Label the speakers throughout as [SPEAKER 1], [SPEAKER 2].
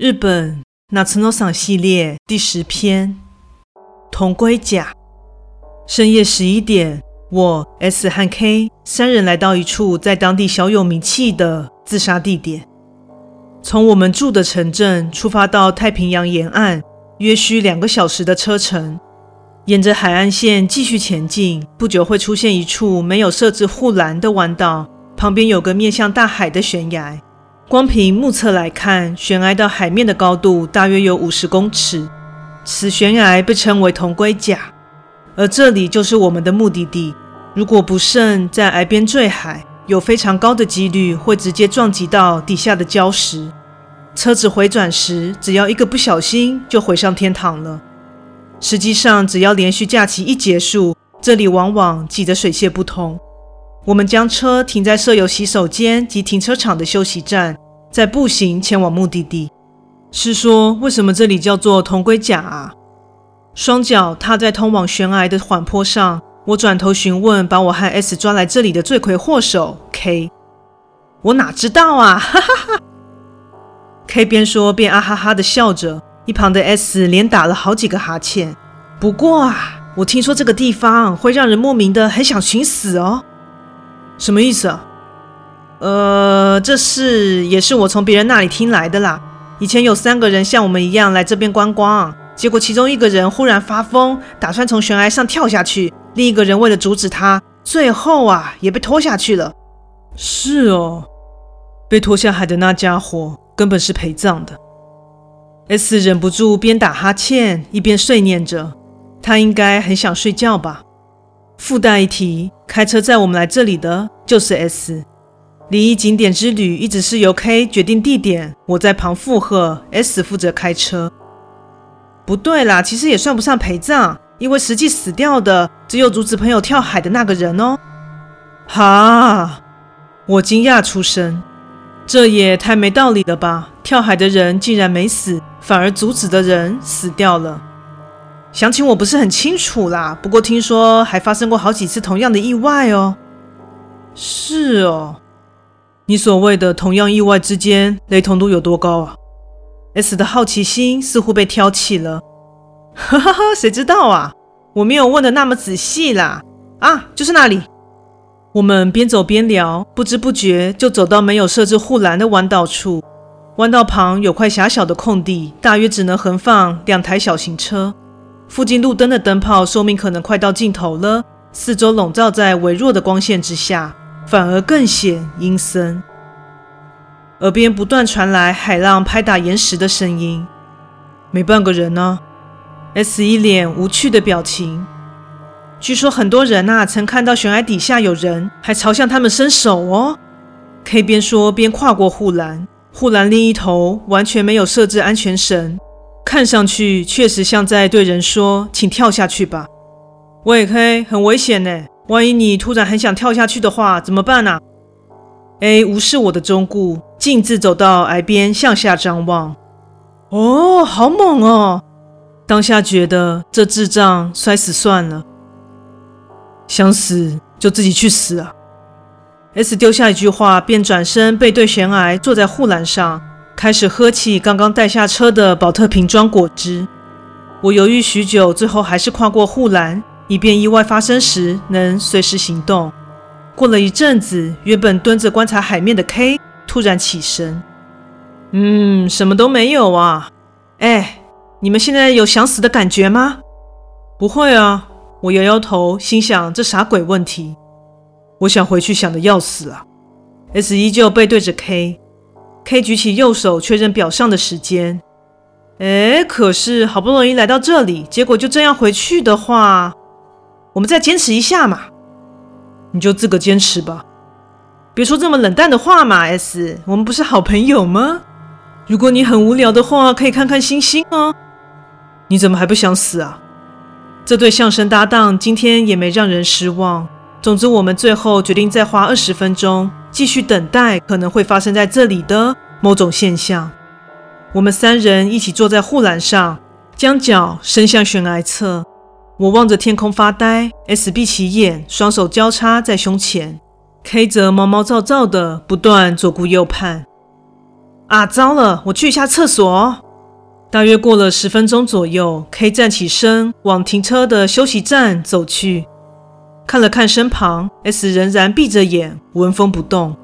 [SPEAKER 1] 日本夏の赏系列第十篇，铜龟甲。深夜十一点，我 S 和 K 三人来到一处在当地小有名气的自杀地点。从我们住的城镇出发到太平洋沿岸，约需两个小时的车程。沿着海岸线继续前进，不久会出现一处没有设置护栏的弯道，旁边有个面向大海的悬崖。光凭目测来看，悬崖到海面的高度大约有五十公尺。此悬崖被称为铜龟甲，而这里就是我们的目的地。如果不慎在崖边坠海，有非常高的几率会直接撞击到底下的礁石。车子回转时，只要一个不小心就回上天堂了。实际上，只要连续假期一结束，这里往往挤得水泄不通。我们将车停在设有洗手间及停车场的休息站，再步行前往目的地。是说，为什么这里叫做铜龟甲啊？双脚踏在通往悬崖的缓坡上，我转头询问把我和 S 抓来这里的罪魁祸首 K。我哪知道啊！哈哈哈。K 边说边啊哈哈的笑着，一旁的 S 连打了好几个哈欠。不过啊，我听说这个地方会让人莫名的很想寻死哦。什么意思啊？呃，这事也是我从别人那里听来的啦。以前有三个人像我们一样来这边观光，结果其中一个人忽然发疯，打算从悬崖上跳下去，另一个人为了阻止他，最后啊也被拖下去了。是哦，被拖下海的那家伙根本是陪葬的。S 忍不住边打哈欠一边碎念着，他应该很想睡觉吧。附带一提，开车载我们来这里的就是 S。灵异景点之旅一直是由 K 决定地点，我在旁附和，S 负责开车。不对啦，其实也算不上陪葬，因为实际死掉的只有阻止朋友跳海的那个人哦。哈，我惊讶出声，这也太没道理了吧？跳海的人竟然没死，反而阻止的人死掉了。详情我不是很清楚啦，不过听说还发生过好几次同样的意外哦。是哦，你所谓的同样意外之间雷同度有多高啊？S 的好奇心似乎被挑起了。哈哈哈，谁知道啊？我没有问的那么仔细啦。啊，就是那里。我们边走边聊，不知不觉就走到没有设置护栏的弯道处。弯道旁有块狭小的空地，大约只能横放两台小型车。附近路灯的灯泡寿命可能快到尽头了，四周笼罩在微弱的光线之下，反而更显阴森。耳边不断传来海浪拍打岩石的声音，没半个人呢。S 一脸无趣的表情。据说很多人呐，曾看到悬崖底下有人，还朝向他们伸手哦。K 边说边跨过护栏，护栏另一头完全没有设置安全绳。看上去确实像在对人说：“请跳下去吧。”喂，K，很危险呢。万一你突然很想跳下去的话，怎么办呢？A 无视我的忠告，径自走到崖边向下张望。哦，好猛哦！当下觉得这智障摔死算了，想死就自己去死啊！S 丢下一句话，便转身背对悬崖，坐在护栏上。开始喝起刚刚带下车的宝特瓶装果汁。我犹豫许久，最后还是跨过护栏，以便意外发生时能随时行动。过了一阵子，原本蹲着观察海面的 K 突然起身：“嗯，什么都没有啊。哎，你们现在有想死的感觉吗？”“不会啊。”我摇摇头，心想：“这啥鬼问题？我想回去想得要死啊。”S 依旧背对着 K。K 举起右手确认表上的时间。哎，可是好不容易来到这里，结果就这样回去的话，我们再坚持一下嘛。你就自个坚持吧，别说这么冷淡的话嘛。S，我们不是好朋友吗？如果你很无聊的话，可以看看星星哦。你怎么还不想死啊？这对相声搭档今天也没让人失望。总之，我们最后决定再花二十分钟。继续等待可能会发生在这里的某种现象。我们三人一起坐在护栏上，将脚伸向悬崖侧。我望着天空发呆，S 闭起眼，双手交叉在胸前，K 则毛毛躁躁的不断左顾右盼。啊，糟了，我去一下厕所。大约过了十分钟左右，K 站起身往停车的休息站走去，看了看身旁，S 仍然闭着眼，纹风不动。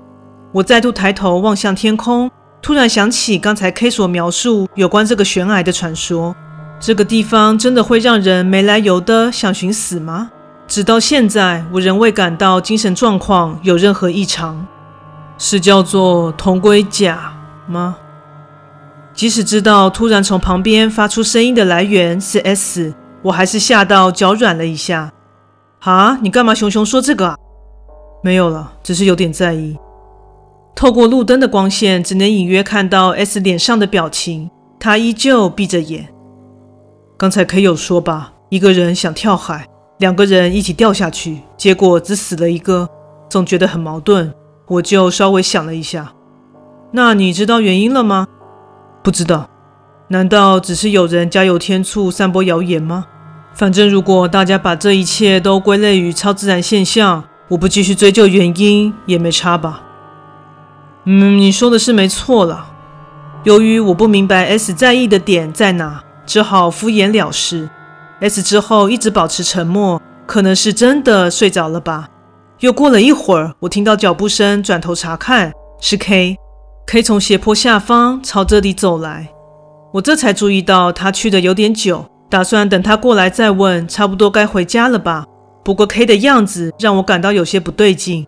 [SPEAKER 1] 我再度抬头望向天空，突然想起刚才 K 所描述有关这个悬崖的传说。这个地方真的会让人没来由的想寻死吗？直到现在，我仍未感到精神状况有任何异常。是叫做同归甲吗？即使知道突然从旁边发出声音的来源是 S，我还是吓到脚软了一下。啊，你干嘛熊熊说这个啊？没有了，只是有点在意。透过路灯的光线，只能隐约看到 S 脸上的表情，他依旧闭着眼。刚才 K 有说吧，一个人想跳海，两个人一起掉下去，结果只死了一个，总觉得很矛盾。我就稍微想了一下，那你知道原因了吗？不知道，难道只是有人加油添醋，散播谣言吗？反正如果大家把这一切都归类于超自然现象，我不继续追究原因也没差吧。嗯，你说的是没错了。由于我不明白 S 在意的点在哪，只好敷衍了事。S 之后一直保持沉默，可能是真的睡着了吧。又过了一会儿，我听到脚步声，转头查看，是 K。K 从斜坡下方朝这里走来，我这才注意到他去的有点久，打算等他过来再问，差不多该回家了吧。不过 K 的样子让我感到有些不对劲，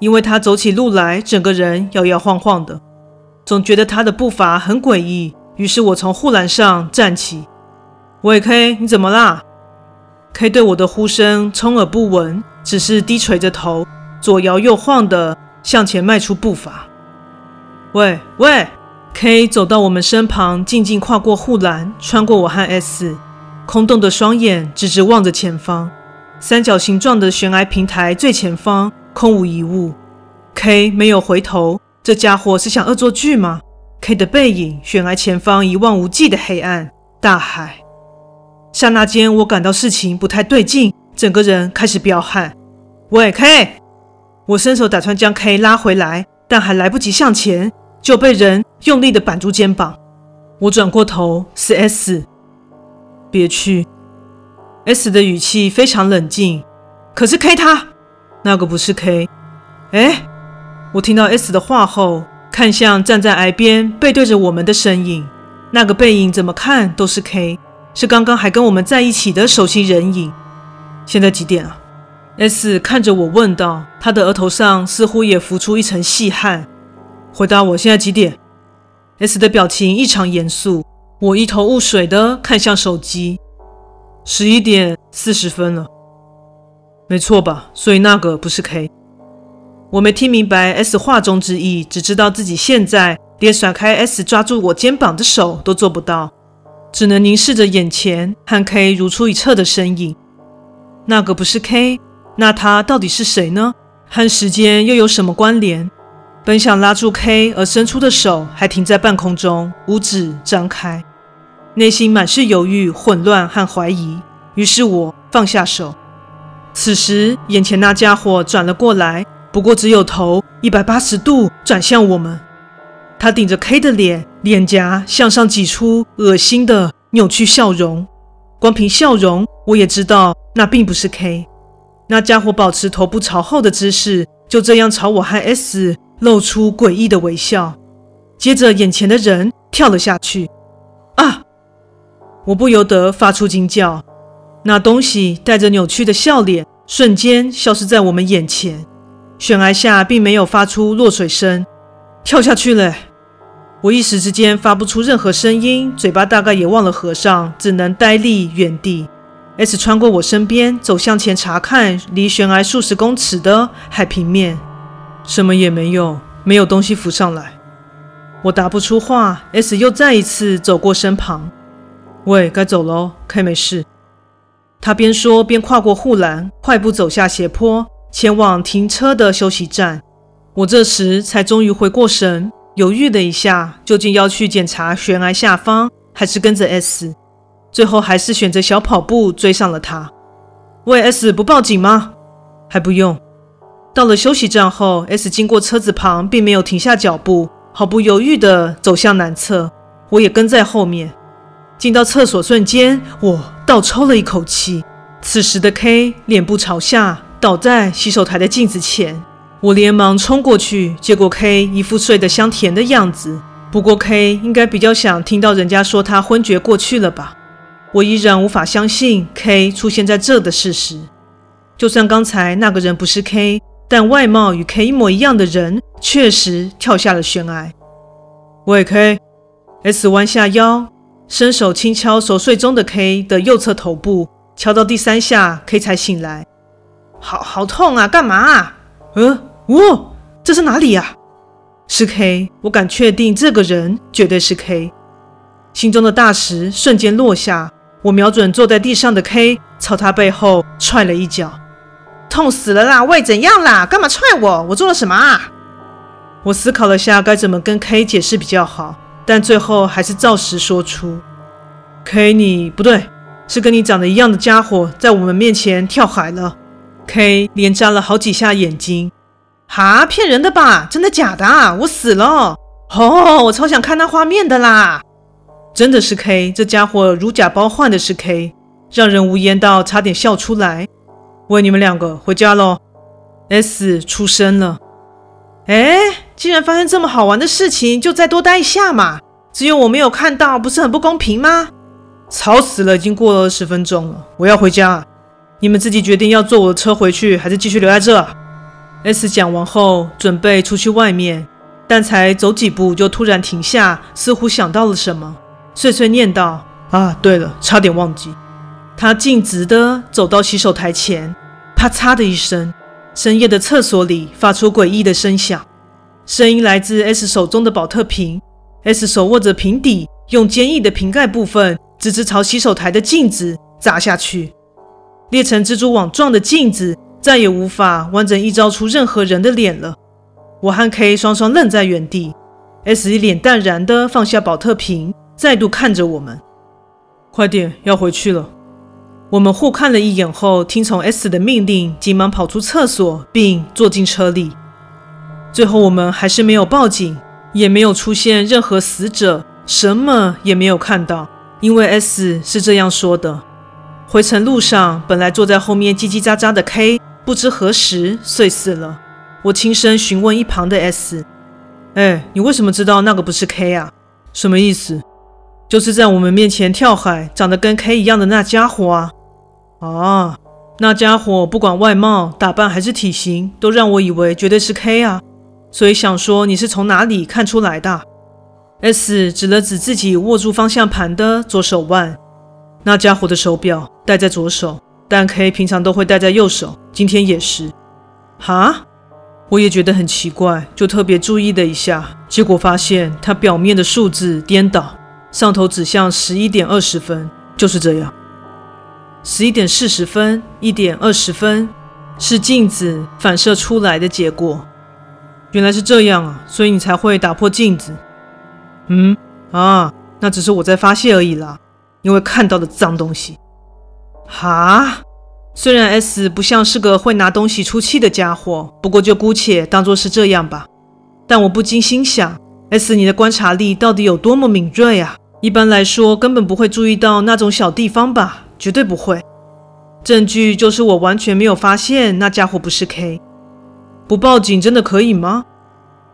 [SPEAKER 1] 因为他走起路来整个人摇摇晃晃的，总觉得他的步伐很诡异。于是我从护栏上站起，喂，K，你怎么啦？K 对我的呼声充耳不闻。只是低垂着头，左摇右晃地向前迈出步伐。喂喂，K 走到我们身旁，静静跨过护栏，穿过我和 S，空洞的双眼直直望着前方。三角形状的悬崖平台最前方空无一物。K 没有回头，这家伙是想恶作剧吗？K 的背影，悬崖前方一望无际的黑暗，大海。刹那间，我感到事情不太对劲。整个人开始飙汗，喂，K！我伸手打算将 K 拉回来，但还来不及向前，就被人用力地扳住肩膀。我转过头，是 S。别去。S 的语气非常冷静。可是 K 他，那个不是 K。哎，我听到 S 的话后，看向站在崖边背对着我们的身影，那个背影怎么看都是 K，是刚刚还跟我们在一起的熟悉人影。现在几点啊？S 看着我问道，他的额头上似乎也浮出一层细汗。回答我，现在几点？S 的表情异常严肃。我一头雾水的看向手机，十一点四十分了。没错吧？所以那个不是 K。我没听明白 S 话中之意，只知道自己现在连甩开 S 抓住我肩膀的手都做不到，只能凝视着眼前和 K 如出一辙的身影。那个不是 K，那他到底是谁呢？和时间又有什么关联？本想拉住 K 而伸出的手还停在半空中，五指张开，内心满是犹豫、混乱和怀疑。于是我放下手。此时，眼前那家伙转了过来，不过只有头一百八十度转向我们。他顶着 K 的脸，脸颊向上挤出恶心的扭曲笑容。光凭笑容，我也知道那并不是 K。那家伙保持头部朝后的姿势，就这样朝我和 S 露出诡异的微笑。接着，眼前的人跳了下去。啊！我不由得发出惊叫。那东西带着扭曲的笑脸，瞬间消失在我们眼前。悬崖下并没有发出落水声，跳下去了。我一时之间发不出任何声音，嘴巴大概也忘了合上，只能呆立原地。S 穿过我身边，走向前查看离悬崖数十公尺的海平面，什么也没有，没有东西浮上来。我答不出话，S 又再一次走过身旁。喂，该走喽，K 没事。他边说边跨过护栏，快步走下斜坡，前往停车的休息站。我这时才终于回过神。犹豫了一下，究竟要去检查悬崖下方，还是跟着 S？最后还是选择小跑步追上了他。喂，S 不报警吗？还不用。到了休息站后，S 经过车子旁，并没有停下脚步，毫不犹豫地走向男厕，我也跟在后面。进到厕所瞬间，我倒抽了一口气。此时的 K 脸部朝下，倒在洗手台的镜子前。我连忙冲过去，结果 K 一副睡得香甜的样子。不过 K 应该比较想听到人家说他昏厥过去了吧？我依然无法相信 K 出现在这的事实。就算刚才那个人不是 K，但外貌与 K 一模一样的人确实跳下了悬崖。喂，K，S 弯下腰，伸手轻敲熟睡中的 K 的右侧头部，敲到第三下，K 才醒来。好好痛啊！干嘛啊？呃。哦，这是哪里呀？是 K，我敢确定这个人绝对是 K。心中的大石瞬间落下，我瞄准坐在地上的 K，朝他背后踹了一脚。痛死了啦！喂，怎样啦？干嘛踹我？我做了什么啊？我思考了下该怎么跟 K 解释比较好，但最后还是照实说出：K，你不对，是跟你长得一样的家伙在我们面前跳海了。K 连眨了好几下眼睛。哈，骗人的吧？真的假的？我死了！哦，我超想看那画面的啦！真的是 K，这家伙如假包换的是 K，让人无言到差点笑出来。喂，你们两个回家喽！S 出声了。哎，既然发生这么好玩的事情，就再多待一下嘛。只有我没有看到，不是很不公平吗？吵死了，已经过了二十分钟了，我要回家。你们自己决定要坐我的车回去，还是继续留在这？S 讲完后，准备出去外面，但才走几步就突然停下，似乎想到了什么，碎碎念道：“啊，对了，差点忘记。”他径直的走到洗手台前，啪嚓的一声，深夜的厕所里发出诡异的声响，声音来自 S 手中的宝特瓶。S 手握着瓶底，用坚毅的瓶盖部分直直朝洗手台的镜子砸下去，裂成蜘蛛网状的镜子。再也无法完整映照出任何人的脸了。我和 K 双双愣在原地，S 一脸淡然地放下宝特瓶，再度看着我们。快点，要回去了。我们互看了一眼后，听从 S 的命令，急忙跑出厕所，并坐进车里。最后，我们还是没有报警，也没有出现任何死者，什么也没有看到，因为 S 是这样说的。回程路上，本来坐在后面叽叽喳喳的 K。不知何时睡死了。我轻声询问一旁的 S：“ 哎，你为什么知道那个不是 K 啊？什么意思？就是在我们面前跳海，长得跟 K 一样的那家伙啊！啊，那家伙不管外貌、打扮还是体型，都让我以为绝对是 K 啊！所以想说你是从哪里看出来的？”S 指了指自己握住方向盘的左手腕，那家伙的手表戴在左手。但 K 平常都会戴在右手，今天也是。哈，我也觉得很奇怪，就特别注意了一下，结果发现它表面的数字颠倒，上头指向十一点二十分，就是这样。十一点四十分，一点二十分，是镜子反射出来的结果。原来是这样啊，所以你才会打破镜子。嗯，啊，那只是我在发泄而已啦，因为看到的脏东西。哈，虽然 S 不像是个会拿东西出气的家伙，不过就姑且当作是这样吧。但我不禁心想，S 你的观察力到底有多么敏锐啊？一般来说根本不会注意到那种小地方吧？绝对不会。证据就是我完全没有发现那家伙不是 K。不报警真的可以吗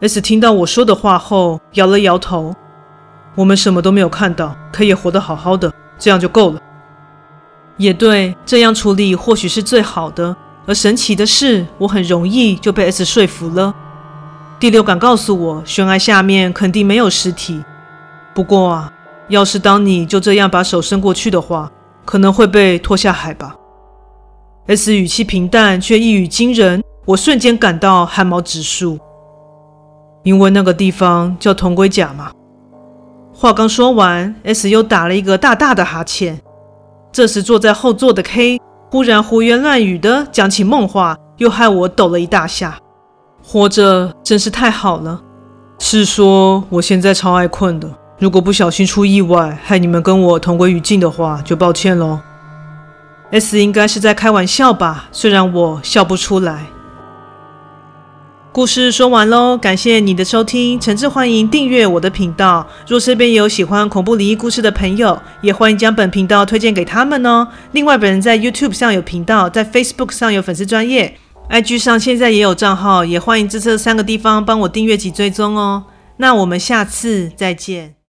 [SPEAKER 1] ？S 听到我说的话后摇了摇头。我们什么都没有看到，K 也活得好好的，这样就够了。也对，这样处理或许是最好的。而神奇的是，我很容易就被 S 说服了。第六感告诉我，悬崖下面肯定没有尸体。不过啊，要是当你就这样把手伸过去的话，可能会被拖下海吧。S 语气平淡，却一语惊人，我瞬间感到汗毛直竖。因为那个地方叫铜龟甲嘛。话刚说完，S 又打了一个大大的哈欠。这时，坐在后座的 K 忽然胡言乱语的讲起梦话，又害我抖了一大下。活着真是太好了。是说我现在超爱困的，如果不小心出意外，害你们跟我同归于尽的话，就抱歉喽。S 应该是在开玩笑吧，虽然我笑不出来。故事说完喽，感谢你的收听，诚挚欢迎订阅我的频道。若身边有喜欢恐怖灵异故事的朋友，也欢迎将本频道推荐给他们哦。另外，本人在 YouTube 上有频道，在 Facebook 上有粉丝专业，IG 上现在也有账号，也欢迎在这三个地方帮我订阅及追踪哦。那我们下次再见。